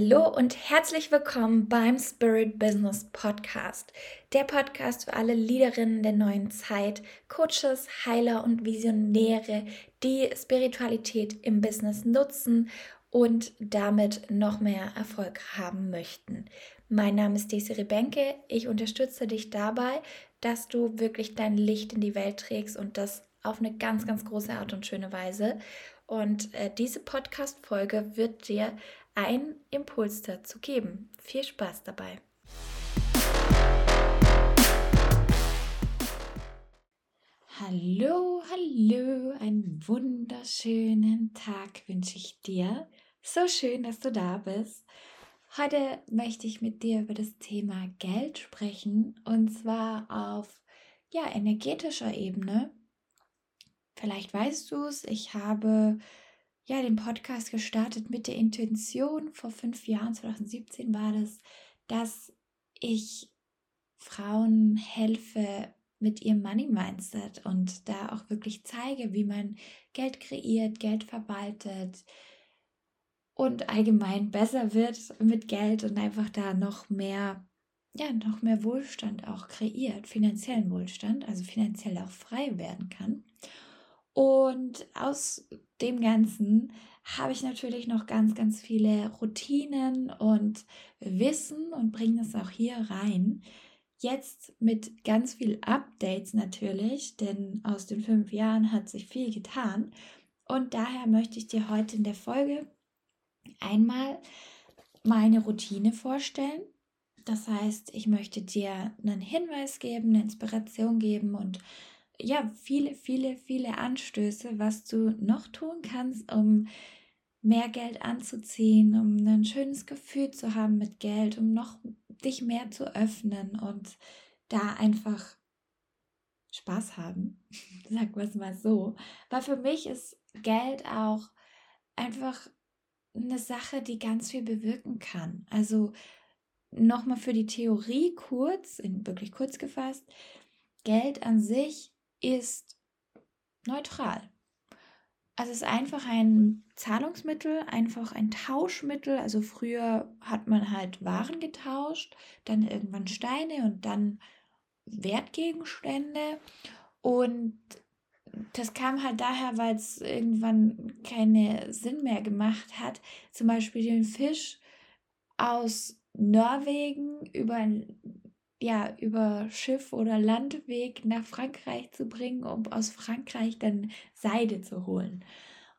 Hallo und herzlich willkommen beim Spirit Business Podcast. Der Podcast für alle Leaderinnen der neuen Zeit, Coaches, Heiler und Visionäre, die Spiritualität im Business nutzen und damit noch mehr Erfolg haben möchten. Mein Name ist Desiree Benke. Ich unterstütze dich dabei, dass du wirklich dein Licht in die Welt trägst und das auf eine ganz, ganz große Art und schöne Weise. Und äh, diese Podcast-Folge wird dir einen Impuls dazu geben. Viel Spaß dabei! Hallo, hallo, einen wunderschönen Tag wünsche ich dir. So schön, dass du da bist. Heute möchte ich mit dir über das Thema Geld sprechen und zwar auf ja, energetischer Ebene. Vielleicht weißt du es, ich habe ja den Podcast gestartet mit der Intention, vor fünf Jahren, 2017 war das, dass ich Frauen helfe mit ihrem Money Mindset und da auch wirklich zeige, wie man Geld kreiert, Geld verwaltet und allgemein besser wird mit Geld und einfach da noch mehr ja, noch mehr Wohlstand auch kreiert, finanziellen Wohlstand, also finanziell auch frei werden kann. Und aus dem Ganzen habe ich natürlich noch ganz, ganz viele Routinen und Wissen und bringe es auch hier rein. Jetzt mit ganz viel Updates natürlich, denn aus den fünf Jahren hat sich viel getan. Und daher möchte ich dir heute in der Folge einmal meine Routine vorstellen. Das heißt, ich möchte dir einen Hinweis geben, eine Inspiration geben und ja, viele, viele, viele Anstöße, was du noch tun kannst, um mehr Geld anzuziehen, um ein schönes Gefühl zu haben mit Geld, um noch dich mehr zu öffnen und da einfach Spaß haben. Sag wir es mal so. Weil für mich ist Geld auch einfach eine Sache, die ganz viel bewirken kann. Also nochmal für die Theorie kurz, in wirklich kurz gefasst, Geld an sich ist neutral. Also es ist einfach ein Zahlungsmittel, einfach ein Tauschmittel. Also früher hat man halt Waren getauscht, dann irgendwann Steine und dann Wertgegenstände. Und das kam halt daher, weil es irgendwann keinen Sinn mehr gemacht hat, zum Beispiel den Fisch aus Norwegen über ja, über Schiff oder Landweg nach Frankreich zu bringen, um aus Frankreich dann Seide zu holen.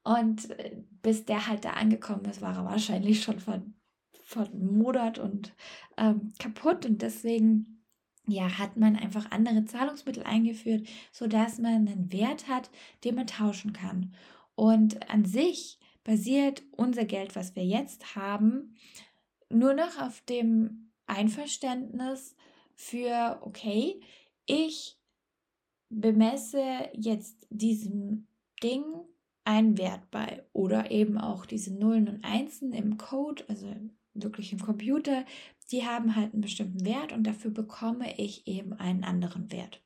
Und äh, bis der halt da angekommen ist, war er wahrscheinlich schon von, vermodert und ähm, kaputt. Und deswegen ja, hat man einfach andere Zahlungsmittel eingeführt, sodass man einen Wert hat, den man tauschen kann. Und an sich basiert unser Geld, was wir jetzt haben, nur noch auf dem Einverständnis, für, okay, ich bemesse jetzt diesem Ding einen Wert bei oder eben auch diese Nullen und Einsen im Code, also wirklich im Computer, die haben halt einen bestimmten Wert und dafür bekomme ich eben einen anderen Wert.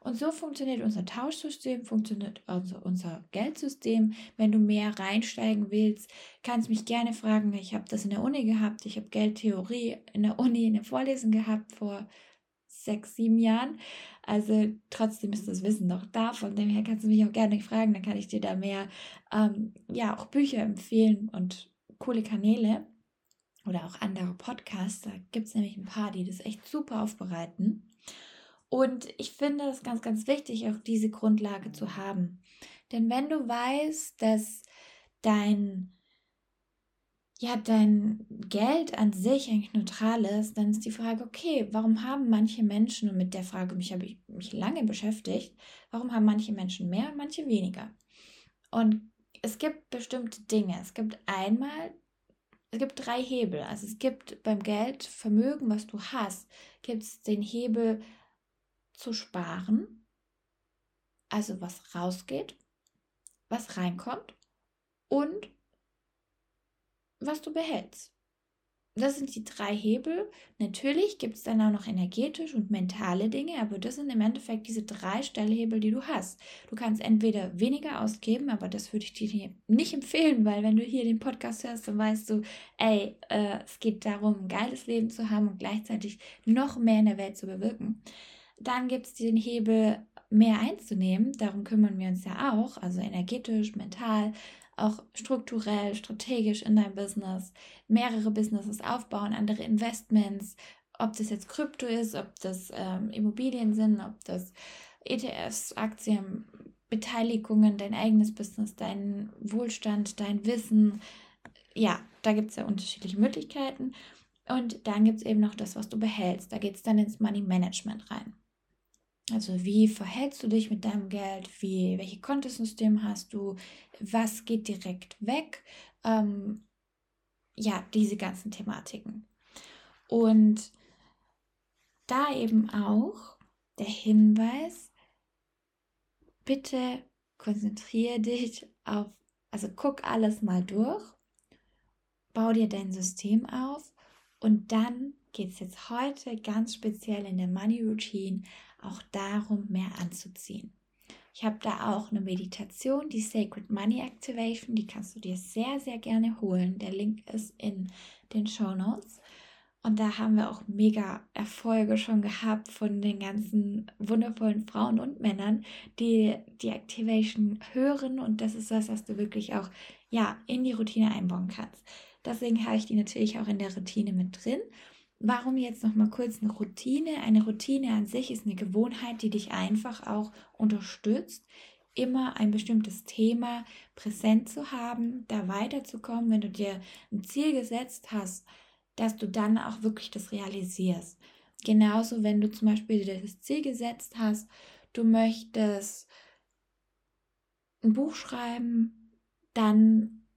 Und so funktioniert unser Tauschsystem, funktioniert also unser Geldsystem. Wenn du mehr reinsteigen willst, kannst mich gerne fragen. Ich habe das in der Uni gehabt. Ich habe Geldtheorie in der Uni in der Vorlesung gehabt vor sechs, sieben Jahren. Also trotzdem ist das Wissen noch da. Von dem her kannst du mich auch gerne fragen. Dann kann ich dir da mehr, ähm, ja, auch Bücher empfehlen und coole Kanäle oder auch andere Podcasts. Da gibt es nämlich ein paar, die das echt super aufbereiten. Und ich finde es ganz, ganz wichtig, auch diese Grundlage zu haben. Denn wenn du weißt, dass dein ja, dein Geld an sich eigentlich neutral ist, dann ist die Frage, okay, warum haben manche Menschen, und mit der Frage mich habe ich mich lange beschäftigt, warum haben manche Menschen mehr und manche weniger? Und es gibt bestimmte Dinge. Es gibt einmal, es gibt drei Hebel. Also es gibt beim Geld, Vermögen, was du hast, gibt es den Hebel zu sparen, also was rausgeht, was reinkommt und was du behältst. das sind die drei Hebel. Natürlich gibt es dann auch noch energetisch und mentale Dinge, aber das sind im Endeffekt diese drei Stellhebel, die du hast. Du kannst entweder weniger ausgeben, aber das würde ich dir nicht empfehlen, weil wenn du hier den Podcast hörst, dann weißt du, ey, äh, es geht darum, ein geiles Leben zu haben und gleichzeitig noch mehr in der Welt zu bewirken. Dann gibt es den Hebel, mehr einzunehmen. Darum kümmern wir uns ja auch, also energetisch, mental, auch strukturell, strategisch in deinem Business, mehrere Businesses aufbauen, andere Investments, ob das jetzt Krypto ist, ob das ähm, Immobilien sind, ob das ETFs, Aktien, Beteiligungen, dein eigenes Business, dein Wohlstand, dein Wissen. Ja, da gibt es ja unterschiedliche Möglichkeiten. Und dann gibt es eben noch das, was du behältst. Da geht es dann ins Money Management rein. Also wie verhältst du dich mit deinem Geld? Wie, welche Kontosystem hast du? Was geht direkt weg? Ähm, ja, diese ganzen Thematiken. Und da eben auch der Hinweis, bitte konzentriere dich auf, also guck alles mal durch, bau dir dein System auf und dann geht es jetzt heute ganz speziell in der Money Routine auch darum, mehr anzuziehen. Ich habe da auch eine Meditation, die Sacred Money Activation, die kannst du dir sehr, sehr gerne holen. Der Link ist in den Show Notes. Und da haben wir auch mega Erfolge schon gehabt von den ganzen wundervollen Frauen und Männern, die die Activation hören. Und das ist das, was du wirklich auch ja, in die Routine einbauen kannst. Deswegen habe ich die natürlich auch in der Routine mit drin. Warum jetzt noch mal kurz eine Routine? Eine Routine an sich ist eine Gewohnheit, die dich einfach auch unterstützt, immer ein bestimmtes Thema präsent zu haben, da weiterzukommen, wenn du dir ein Ziel gesetzt hast, dass du dann auch wirklich das realisierst. Genauso, wenn du zum Beispiel dir das Ziel gesetzt hast, du möchtest ein Buch schreiben, dann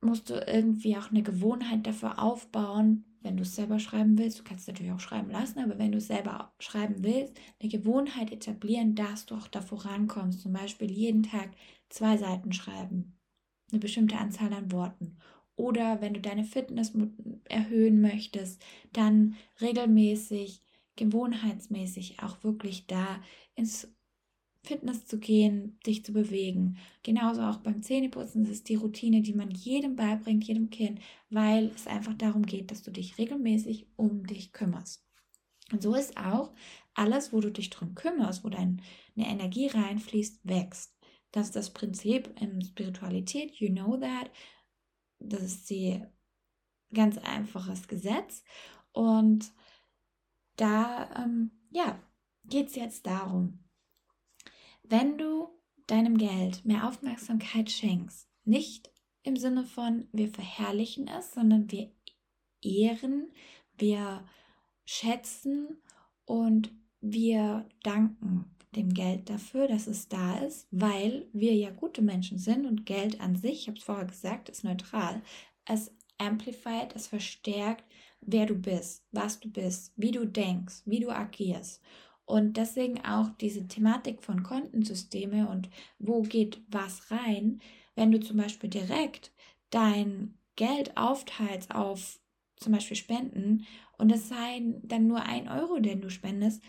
musst du irgendwie auch eine Gewohnheit dafür aufbauen, wenn du es selber schreiben willst, du kannst es natürlich auch schreiben lassen, aber wenn du es selber schreiben willst, eine Gewohnheit etablieren, dass du auch da vorankommst. Zum Beispiel jeden Tag zwei Seiten schreiben, eine bestimmte Anzahl an Worten. Oder wenn du deine Fitness erhöhen möchtest, dann regelmäßig, gewohnheitsmäßig auch wirklich da ins Fitness zu gehen, dich zu bewegen. Genauso auch beim Zähneputzen. Das ist die Routine, die man jedem beibringt, jedem Kind, weil es einfach darum geht, dass du dich regelmäßig um dich kümmerst. Und so ist auch alles, wo du dich drum kümmerst, wo deine Energie reinfließt, wächst. Das ist das Prinzip in Spiritualität. You know that. Das ist die ganz einfaches Gesetz. Und da, ähm, ja, geht es jetzt darum, wenn du deinem Geld mehr Aufmerksamkeit schenkst, nicht im Sinne von wir verherrlichen es, sondern wir ehren, wir schätzen und wir danken dem Geld dafür, dass es da ist, weil wir ja gute Menschen sind und Geld an sich, ich habe es vorher gesagt, ist neutral. Es amplified, es verstärkt, wer du bist, was du bist, wie du denkst, wie du agierst. Und deswegen auch diese Thematik von Kontensysteme und wo geht was rein, wenn du zum Beispiel direkt dein Geld aufteilst auf zum Beispiel Spenden und es sei dann nur ein Euro, den du spendest,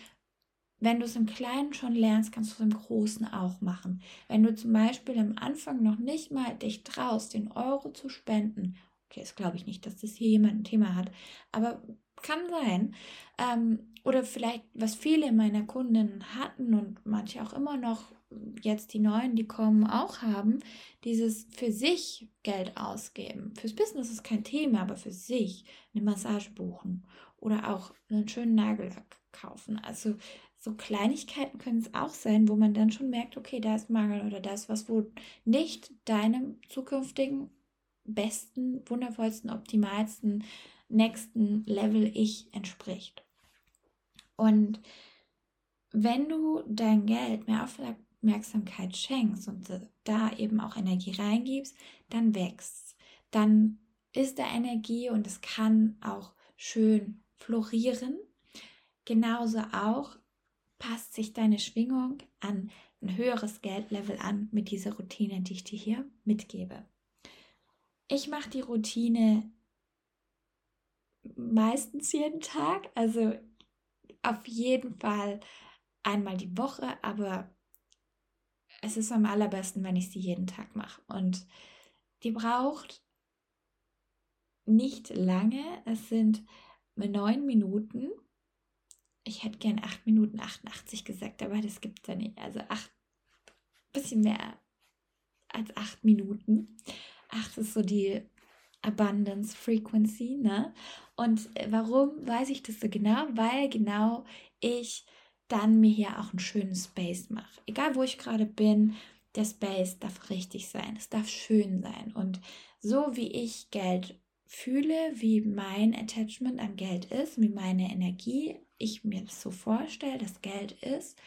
wenn du es im Kleinen schon lernst, kannst du es im Großen auch machen. Wenn du zum Beispiel am Anfang noch nicht mal dich traust, den Euro zu spenden, okay, das glaube ich nicht, dass das hier jemand ein Thema hat, aber kann sein. Ähm, oder vielleicht, was viele meiner Kundinnen hatten und manche auch immer noch jetzt die neuen, die kommen, auch haben, dieses für sich Geld ausgeben. Fürs Business ist kein Thema, aber für sich eine Massage buchen oder auch einen schönen Nagellack kaufen. Also so Kleinigkeiten können es auch sein, wo man dann schon merkt, okay, da ist Mangel oder das, was wo nicht deinem zukünftigen besten, wundervollsten, optimalsten nächsten Level Ich entspricht. Und wenn du dein Geld mehr Aufmerksamkeit schenkst und da eben auch Energie reingibst, dann wächst Dann ist da Energie und es kann auch schön florieren. Genauso auch passt sich deine Schwingung an ein höheres Geldlevel an mit dieser Routine, die ich dir hier mitgebe. Ich mache die Routine meistens jeden Tag. Also auf jeden Fall einmal die Woche, aber es ist am allerbesten, wenn ich sie jeden Tag mache. Und die braucht nicht lange. Es sind neun Minuten. Ich hätte gern acht Minuten 88 gesagt, aber das gibt es ja nicht. Also acht, bisschen mehr als acht Minuten. Acht ist so die Abundance Frequency, ne? Und warum weiß ich das so genau? Weil genau ich dann mir hier auch einen schönen Space mache. Egal wo ich gerade bin, der Space darf richtig sein, es darf schön sein. Und so wie ich Geld fühle, wie mein Attachment an Geld ist, wie meine Energie, ich mir das so vorstelle, dass Geld ist,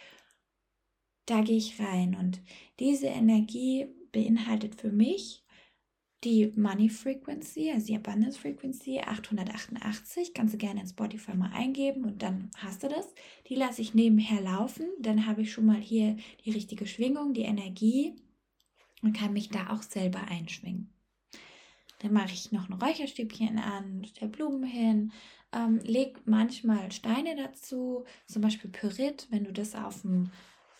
da gehe ich rein. Und diese Energie beinhaltet für mich die Money Frequency, also die Abundance Frequency 888. Kannst du gerne in Spotify mal eingeben und dann hast du das. Die lasse ich nebenher laufen. Dann habe ich schon mal hier die richtige Schwingung, die Energie und kann mich da auch selber einschwingen. Dann mache ich noch ein Räucherstäbchen an, stelle Blumen hin, ähm, leg manchmal Steine dazu, zum Beispiel Pyrit. Wenn du das auf dem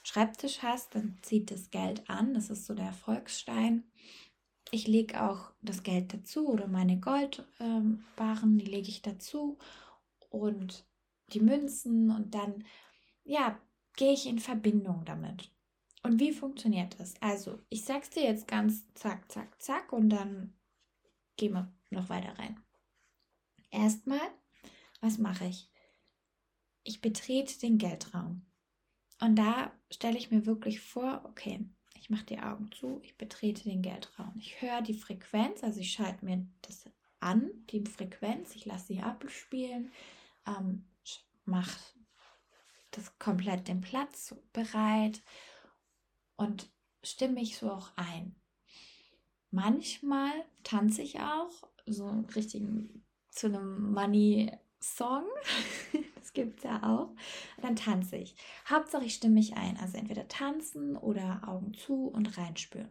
Schreibtisch hast, dann zieht das Geld an. Das ist so der Erfolgsstein. Ich lege auch das Geld dazu oder meine Goldbarren, ähm, die lege ich dazu und die Münzen und dann, ja, gehe ich in Verbindung damit. Und wie funktioniert das? Also, ich sag's dir jetzt ganz zack, zack, zack und dann gehen wir noch weiter rein. Erstmal, was mache ich? Ich betrete den Geldraum. Und da stelle ich mir wirklich vor, okay, ich mache die Augen zu, ich betrete den Geldraum. Ich höre die Frequenz, also ich schalte mir das an, die Frequenz, ich lasse sie abspielen, ähm, mache das komplett den Platz bereit und stimme mich so auch ein. Manchmal tanze ich auch, so richtig zu einem Money-Song. das gibt es ja auch. Dann tanze ich. Hauptsache ich stimme mich ein. Also entweder tanzen oder Augen zu und reinspüren.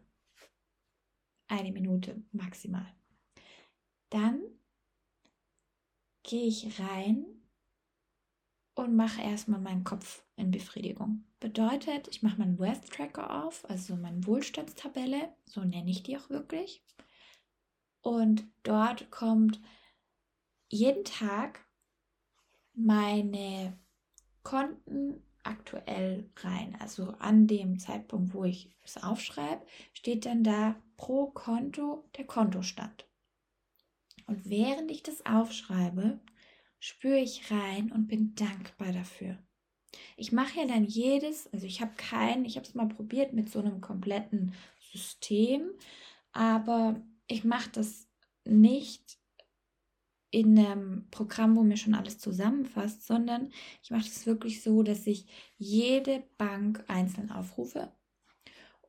Eine Minute maximal. Dann gehe ich rein und mache erstmal meinen Kopf in Befriedigung. Bedeutet, ich mache meinen Wealth Tracker auf, also meine Wohlstandstabelle, so nenne ich die auch wirklich. Und dort kommt jeden Tag meine Konten aktuell rein. Also an dem Zeitpunkt, wo ich es aufschreibe, steht dann da pro Konto der Kontostand. Und während ich das aufschreibe, spüre ich rein und bin dankbar dafür. Ich mache ja dann jedes, also ich habe kein, ich habe es mal probiert mit so einem kompletten System, aber ich mache das nicht in einem Programm, wo mir schon alles zusammenfasst, sondern ich mache das wirklich so, dass ich jede Bank einzeln aufrufe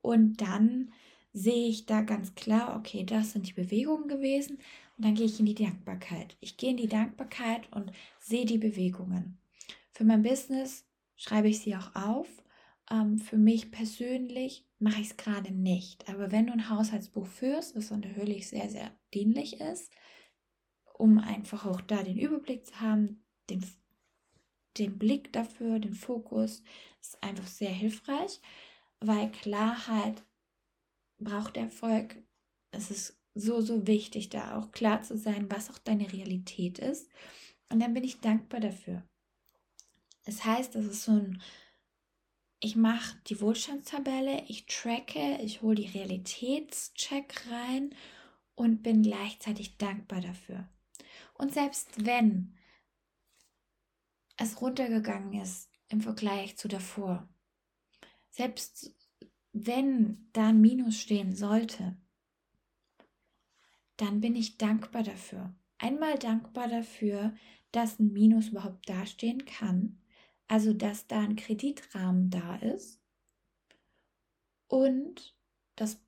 und dann sehe ich da ganz klar, okay, das sind die Bewegungen gewesen und dann gehe ich in die Dankbarkeit. Ich gehe in die Dankbarkeit und sehe die Bewegungen. Für mein Business schreibe ich sie auch auf. Ähm, für mich persönlich mache ich es gerade nicht. Aber wenn du ein Haushaltsbuch führst, was natürlich sehr, sehr dienlich ist, um einfach auch da den Überblick zu haben, den, den Blick dafür, den Fokus, ist einfach sehr hilfreich, weil Klarheit braucht Erfolg. Es ist so, so wichtig, da auch klar zu sein, was auch deine Realität ist. Und dann bin ich dankbar dafür. Das heißt, das ist so ein, ich mache die Wohlstandstabelle, ich tracke, ich hole die Realitätscheck rein und bin gleichzeitig dankbar dafür. Und selbst wenn es runtergegangen ist im Vergleich zu davor, selbst wenn da ein Minus stehen sollte, dann bin ich dankbar dafür. Einmal dankbar dafür, dass ein Minus überhaupt dastehen kann, also dass da ein Kreditrahmen da ist und dass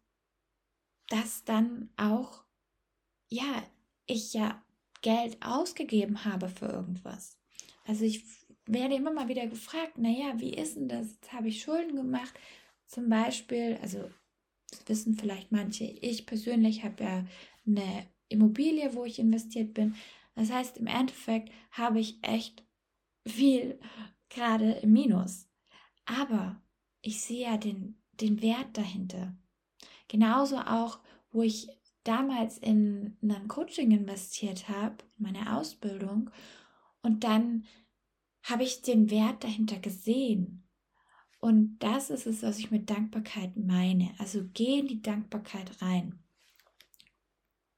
das dann auch, ja, ich ja Geld ausgegeben habe für irgendwas. Also ich werde immer mal wieder gefragt, naja, wie ist denn das? Jetzt habe ich Schulden gemacht. Zum Beispiel, also das wissen vielleicht manche, ich persönlich habe ja eine Immobilie, wo ich investiert bin. Das heißt, im Endeffekt habe ich echt viel gerade im Minus. Aber ich sehe ja den, den Wert dahinter. Genauso auch, wo ich damals in ein Coaching investiert habe, in meine Ausbildung, und dann habe ich den Wert dahinter gesehen. Und das ist es, was ich mit Dankbarkeit meine. Also geh in die Dankbarkeit rein.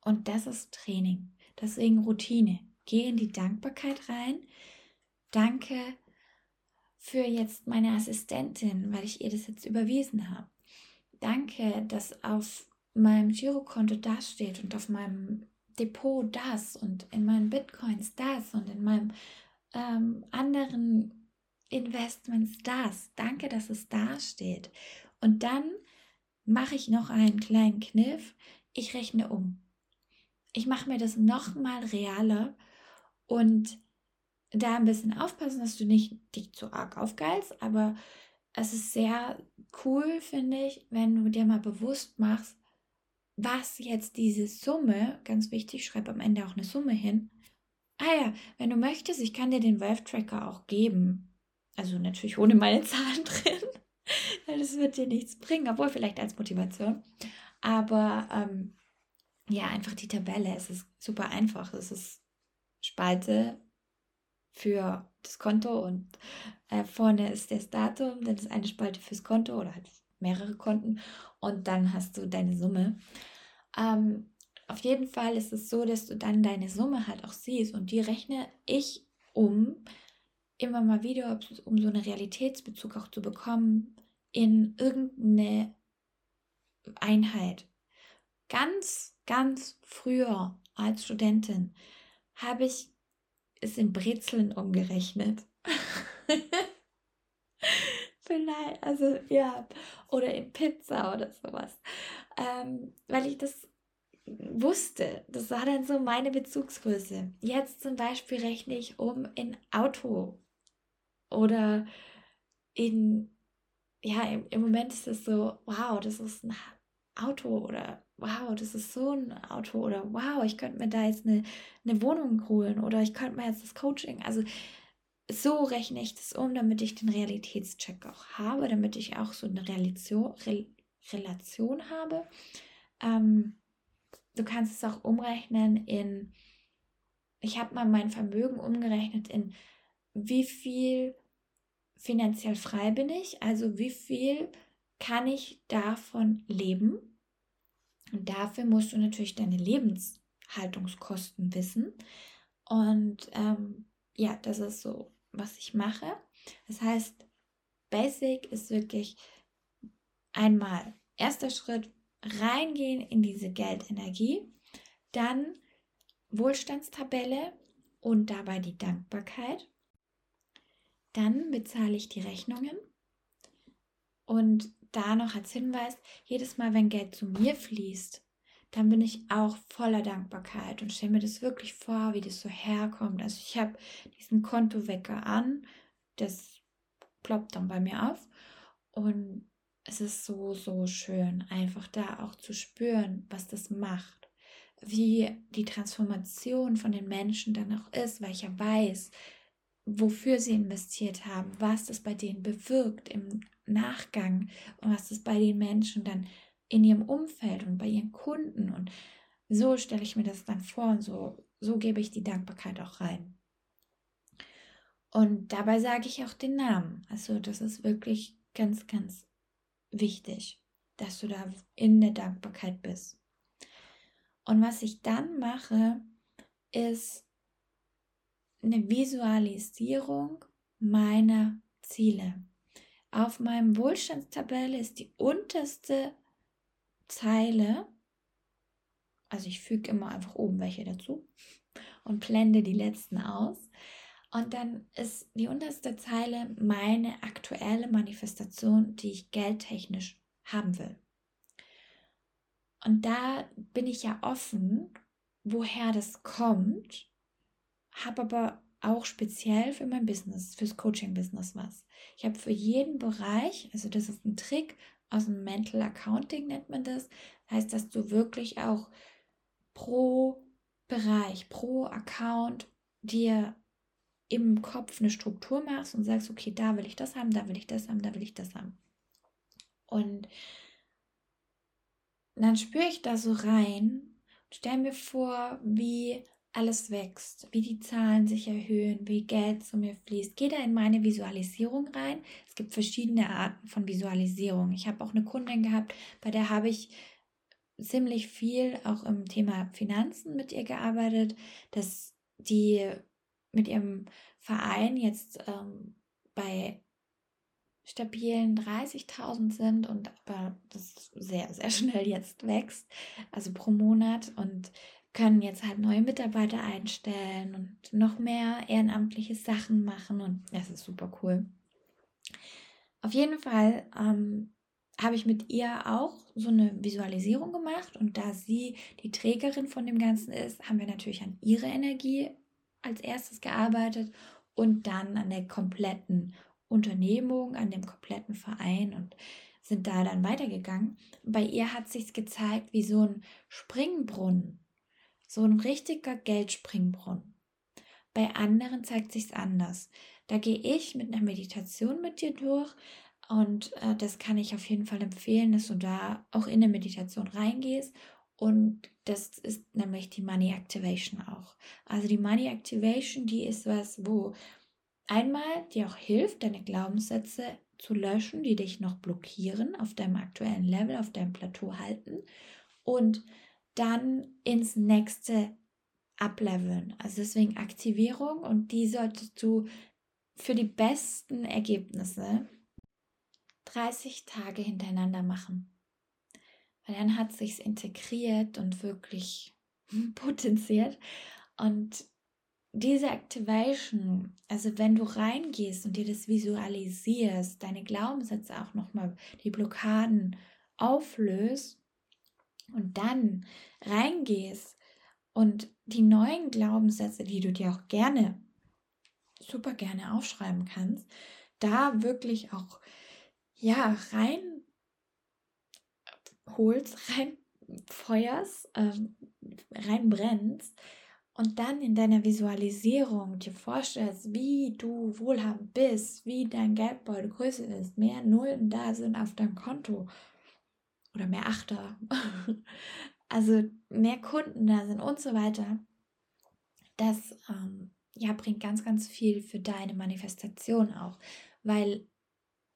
Und das ist Training. Deswegen Routine. Geh in die Dankbarkeit rein. Danke für jetzt meine Assistentin, weil ich ihr das jetzt überwiesen habe. Danke, dass auf meinem Girokonto das steht und auf meinem Depot das und in meinen Bitcoins das und in meinem ähm, anderen Investments das. Danke, dass es da steht. Und dann mache ich noch einen kleinen Kniff. Ich rechne um. Ich mache mir das noch mal realer und da ein bisschen aufpassen, dass du nicht dich zu arg aufgeilst, aber es ist sehr cool, finde ich, wenn du dir mal bewusst machst, was jetzt diese Summe, ganz wichtig, schreib am Ende auch eine Summe hin. Ah ja, wenn du möchtest, ich kann dir den Wealth Tracker auch geben. Also natürlich ohne meine Zahlen drin. Das wird dir nichts bringen, obwohl vielleicht als Motivation. Aber ähm, ja, einfach die Tabelle. Es ist super einfach. Es ist Spalte für das Konto und äh, vorne ist das Datum, dann ist eine Spalte fürs Konto oder halt mehrere Konten und dann hast du deine Summe. Ähm, auf jeden Fall ist es so, dass du dann deine Summe halt auch siehst und die rechne ich um, immer mal wieder, um so einen Realitätsbezug auch zu bekommen in irgendeine Einheit. Ganz, ganz früher als Studentin habe ich es in Brezeln umgerechnet. Vielleicht, also ja, oder in Pizza oder sowas. Ähm, weil ich das wusste, das war dann so meine Bezugsgröße. Jetzt zum Beispiel rechne ich um in Auto oder in, ja, im, im Moment ist es so, wow, das ist ein Auto oder wow, das ist so ein Auto oder wow, ich könnte mir da jetzt eine, eine Wohnung holen oder ich könnte mir jetzt das Coaching, also so rechne ich das um, damit ich den Realitätscheck auch habe, damit ich auch so eine Relation, Re, Relation habe. Ähm, du kannst es auch umrechnen in, ich habe mal mein Vermögen umgerechnet in, wie viel finanziell frei bin ich, also wie viel kann ich davon leben und dafür musst du natürlich deine Lebenshaltungskosten wissen. Und ähm, ja, das ist so, was ich mache. Das heißt, Basic ist wirklich einmal erster Schritt, reingehen in diese Geldenergie, dann Wohlstandstabelle und dabei die Dankbarkeit. Dann bezahle ich die Rechnungen und da noch als Hinweis, jedes Mal, wenn Geld zu mir fließt, dann bin ich auch voller Dankbarkeit und stelle mir das wirklich vor, wie das so herkommt. Also ich habe diesen Kontowecker an, das ploppt dann bei mir auf und es ist so, so schön, einfach da auch zu spüren, was das macht, wie die Transformation von den Menschen dann auch ist, weil ich ja weiß, wofür sie investiert haben, was das bei denen bewirkt im Nachgang und was das bei den Menschen dann in ihrem Umfeld und bei ihren Kunden und so stelle ich mir das dann vor und so, so gebe ich die Dankbarkeit auch rein. Und dabei sage ich auch den Namen. Also das ist wirklich ganz, ganz wichtig, dass du da in der Dankbarkeit bist. Und was ich dann mache, ist eine Visualisierung meiner Ziele. Auf meinem Wohlstandstabelle ist die unterste Zeile, also ich füge immer einfach oben welche dazu und blende die letzten aus. Und dann ist die unterste Zeile meine aktuelle Manifestation, die ich geldtechnisch haben will. Und da bin ich ja offen, woher das kommt habe aber auch speziell für mein Business, fürs Coaching-Business was. Ich habe für jeden Bereich, also das ist ein Trick aus dem Mental Accounting nennt man das, heißt, dass du wirklich auch pro Bereich, pro Account dir im Kopf eine Struktur machst und sagst, okay, da will ich das haben, da will ich das haben, da will ich das haben. Und dann spüre ich da so rein und stelle mir vor, wie alles wächst, wie die Zahlen sich erhöhen, wie Geld zu mir fließt. Gehe da in meine Visualisierung rein. Es gibt verschiedene Arten von Visualisierung. Ich habe auch eine Kundin gehabt, bei der habe ich ziemlich viel auch im Thema Finanzen mit ihr gearbeitet, dass die mit ihrem Verein jetzt ähm, bei stabilen 30.000 sind und aber das sehr, sehr schnell jetzt wächst, also pro Monat und können jetzt halt neue Mitarbeiter einstellen und noch mehr ehrenamtliche Sachen machen und das ist super cool. Auf jeden Fall ähm, habe ich mit ihr auch so eine Visualisierung gemacht und da sie die Trägerin von dem Ganzen ist, haben wir natürlich an ihre Energie als erstes gearbeitet und dann an der kompletten Unternehmung, an dem kompletten Verein und sind da dann weitergegangen. Bei ihr hat sich gezeigt wie so ein Springbrunnen, so ein richtiger Geldspringbrunnen. Bei anderen zeigt sich anders. Da gehe ich mit einer Meditation mit dir durch und äh, das kann ich auf jeden Fall empfehlen, dass du da auch in der Meditation reingehst und das ist nämlich die Money Activation auch. Also die Money Activation, die ist was, wo einmal dir auch hilft, deine Glaubenssätze zu löschen, die dich noch blockieren, auf deinem aktuellen Level, auf deinem Plateau halten und dann ins nächste ableveln. Also deswegen Aktivierung und die solltest du für die besten Ergebnisse 30 Tage hintereinander machen. Weil dann hat sich's integriert und wirklich potenziert. Und diese Activation, also wenn du reingehst und dir das visualisierst, deine Glaubenssätze auch nochmal, die Blockaden auflöst und dann reingehst und die neuen Glaubenssätze, die du dir auch gerne, super gerne aufschreiben kannst, da wirklich auch, ja, rein holst, rein feuerst, ähm, rein brennst und dann in deiner Visualisierung dir vorstellst, wie du wohlhabend bist, wie dein Geldbeutel größer ist, mehr Nullen da sind auf deinem Konto oder mehr Achter, also mehr Kunden da sind und so weiter, das ähm, ja, bringt ganz, ganz viel für deine Manifestation auch, weil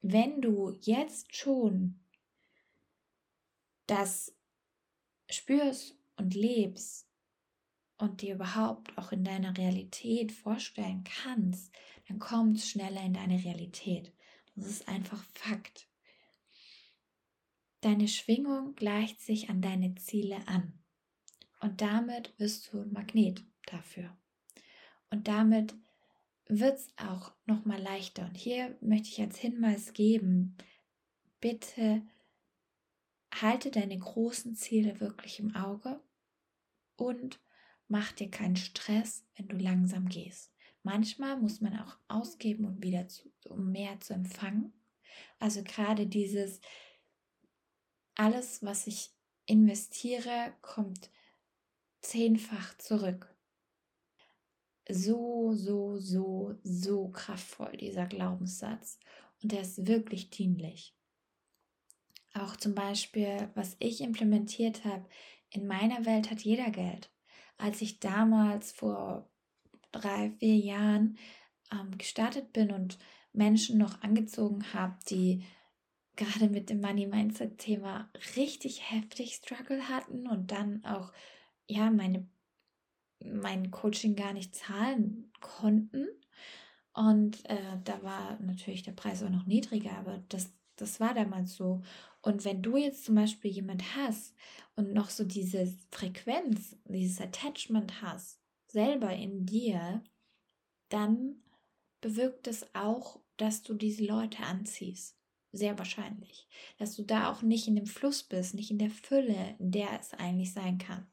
wenn du jetzt schon das spürst und lebst, und dir überhaupt auch in deiner Realität vorstellen kannst, dann kommt es schneller in deine Realität. Das ist einfach Fakt. Deine Schwingung gleicht sich an deine Ziele an. Und damit wirst du ein Magnet dafür. Und damit wird es auch noch mal leichter. Und hier möchte ich als Hinweis geben, bitte halte deine großen Ziele wirklich im Auge und Mach dir keinen Stress, wenn du langsam gehst. Manchmal muss man auch ausgeben, um wieder zu, um mehr zu empfangen. Also gerade dieses, alles, was ich investiere, kommt zehnfach zurück. So, so, so, so kraftvoll, dieser Glaubenssatz. Und der ist wirklich dienlich. Auch zum Beispiel, was ich implementiert habe, in meiner Welt hat jeder Geld. Als ich damals vor drei, vier Jahren ähm, gestartet bin und Menschen noch angezogen habe, die gerade mit dem Money Mindset Thema richtig heftig Struggle hatten und dann auch ja meine mein Coaching gar nicht zahlen konnten. Und äh, da war natürlich der Preis auch noch niedriger, aber das das war damals so. Und wenn du jetzt zum Beispiel jemand hast und noch so diese Frequenz, dieses Attachment hast, selber in dir, dann bewirkt es auch, dass du diese Leute anziehst. Sehr wahrscheinlich. Dass du da auch nicht in dem Fluss bist, nicht in der Fülle, in der es eigentlich sein kann.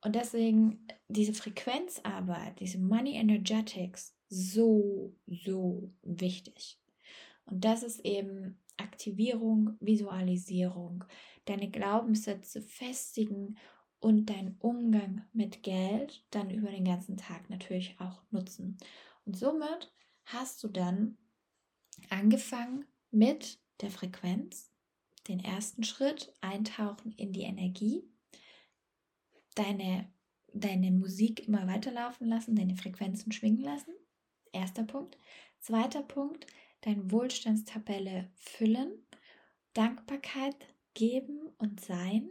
Und deswegen diese Frequenzarbeit, diese Money Energetics, so, so wichtig. Und das ist eben Aktivierung, Visualisierung, deine Glaubenssätze festigen und deinen Umgang mit Geld dann über den ganzen Tag natürlich auch nutzen. Und somit hast du dann angefangen mit der Frequenz, den ersten Schritt, eintauchen in die Energie, deine, deine Musik immer weiterlaufen lassen, deine Frequenzen schwingen lassen. Erster Punkt. Zweiter Punkt, deine Wohlstandstabelle füllen, Dankbarkeit geben und sein.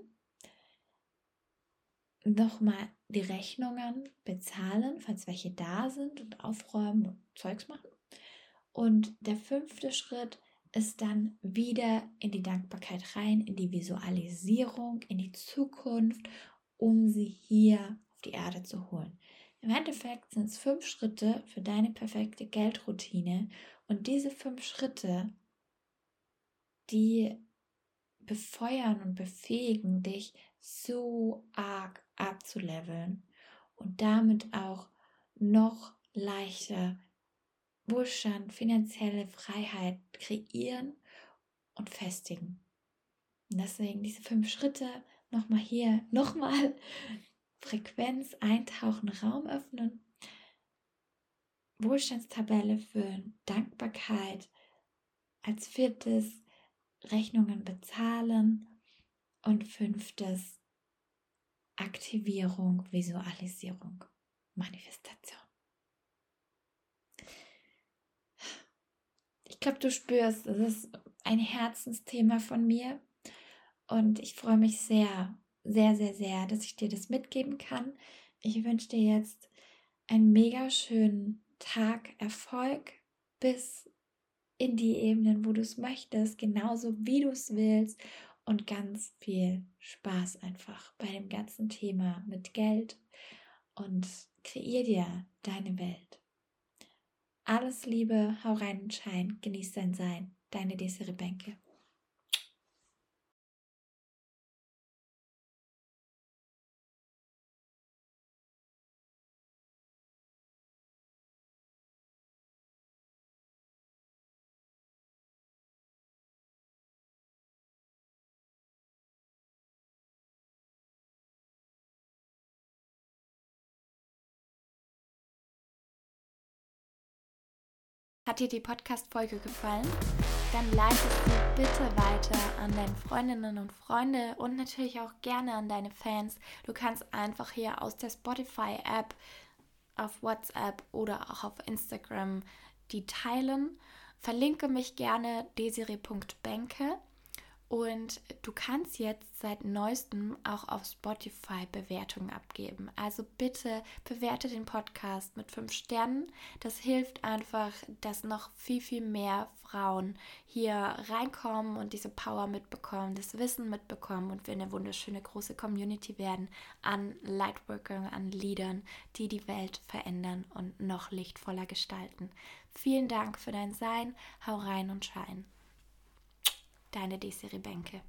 Nochmal die Rechnungen bezahlen, falls welche da sind und aufräumen und Zeugs machen. Und der fünfte Schritt ist dann wieder in die Dankbarkeit rein, in die Visualisierung, in die Zukunft, um sie hier auf die Erde zu holen. Im Endeffekt sind es fünf Schritte für deine perfekte Geldroutine und diese fünf Schritte, die befeuern und befähigen dich so arg abzuleveln und damit auch noch leichter Wohlstand, finanzielle Freiheit kreieren und festigen. Und deswegen diese fünf Schritte nochmal hier, nochmal Frequenz eintauchen, Raum öffnen, Wohlstandstabelle füllen, Dankbarkeit als viertes Rechnungen bezahlen und fünftes Aktivierung, Visualisierung, Manifestation. Ich glaube, du spürst, es ist ein Herzensthema von mir und ich freue mich sehr, sehr, sehr, sehr, dass ich dir das mitgeben kann. Ich wünsche dir jetzt einen mega schönen Tag, Erfolg bis in die Ebenen, wo du es möchtest, genauso wie du es willst und ganz viel Spaß einfach bei dem ganzen Thema mit Geld und kreier dir deine Welt. Alles Liebe, hau rein und Schein, genieß dein Sein. Deine Desiree Bänke. Hat dir die Podcast-Folge gefallen? Dann leite sie bitte weiter an deine Freundinnen und Freunde und natürlich auch gerne an deine Fans. Du kannst einfach hier aus der Spotify-App auf WhatsApp oder auch auf Instagram die teilen. Verlinke mich gerne desiree.benke und du kannst jetzt seit neuestem auch auf Spotify Bewertungen abgeben. Also bitte bewerte den Podcast mit fünf Sternen. Das hilft einfach, dass noch viel, viel mehr Frauen hier reinkommen und diese Power mitbekommen, das Wissen mitbekommen und wir eine wunderschöne große Community werden an Lightworkern, an Leadern, die die Welt verändern und noch lichtvoller gestalten. Vielen Dank für dein Sein. Hau rein und schein. Deine Desiree Bänke.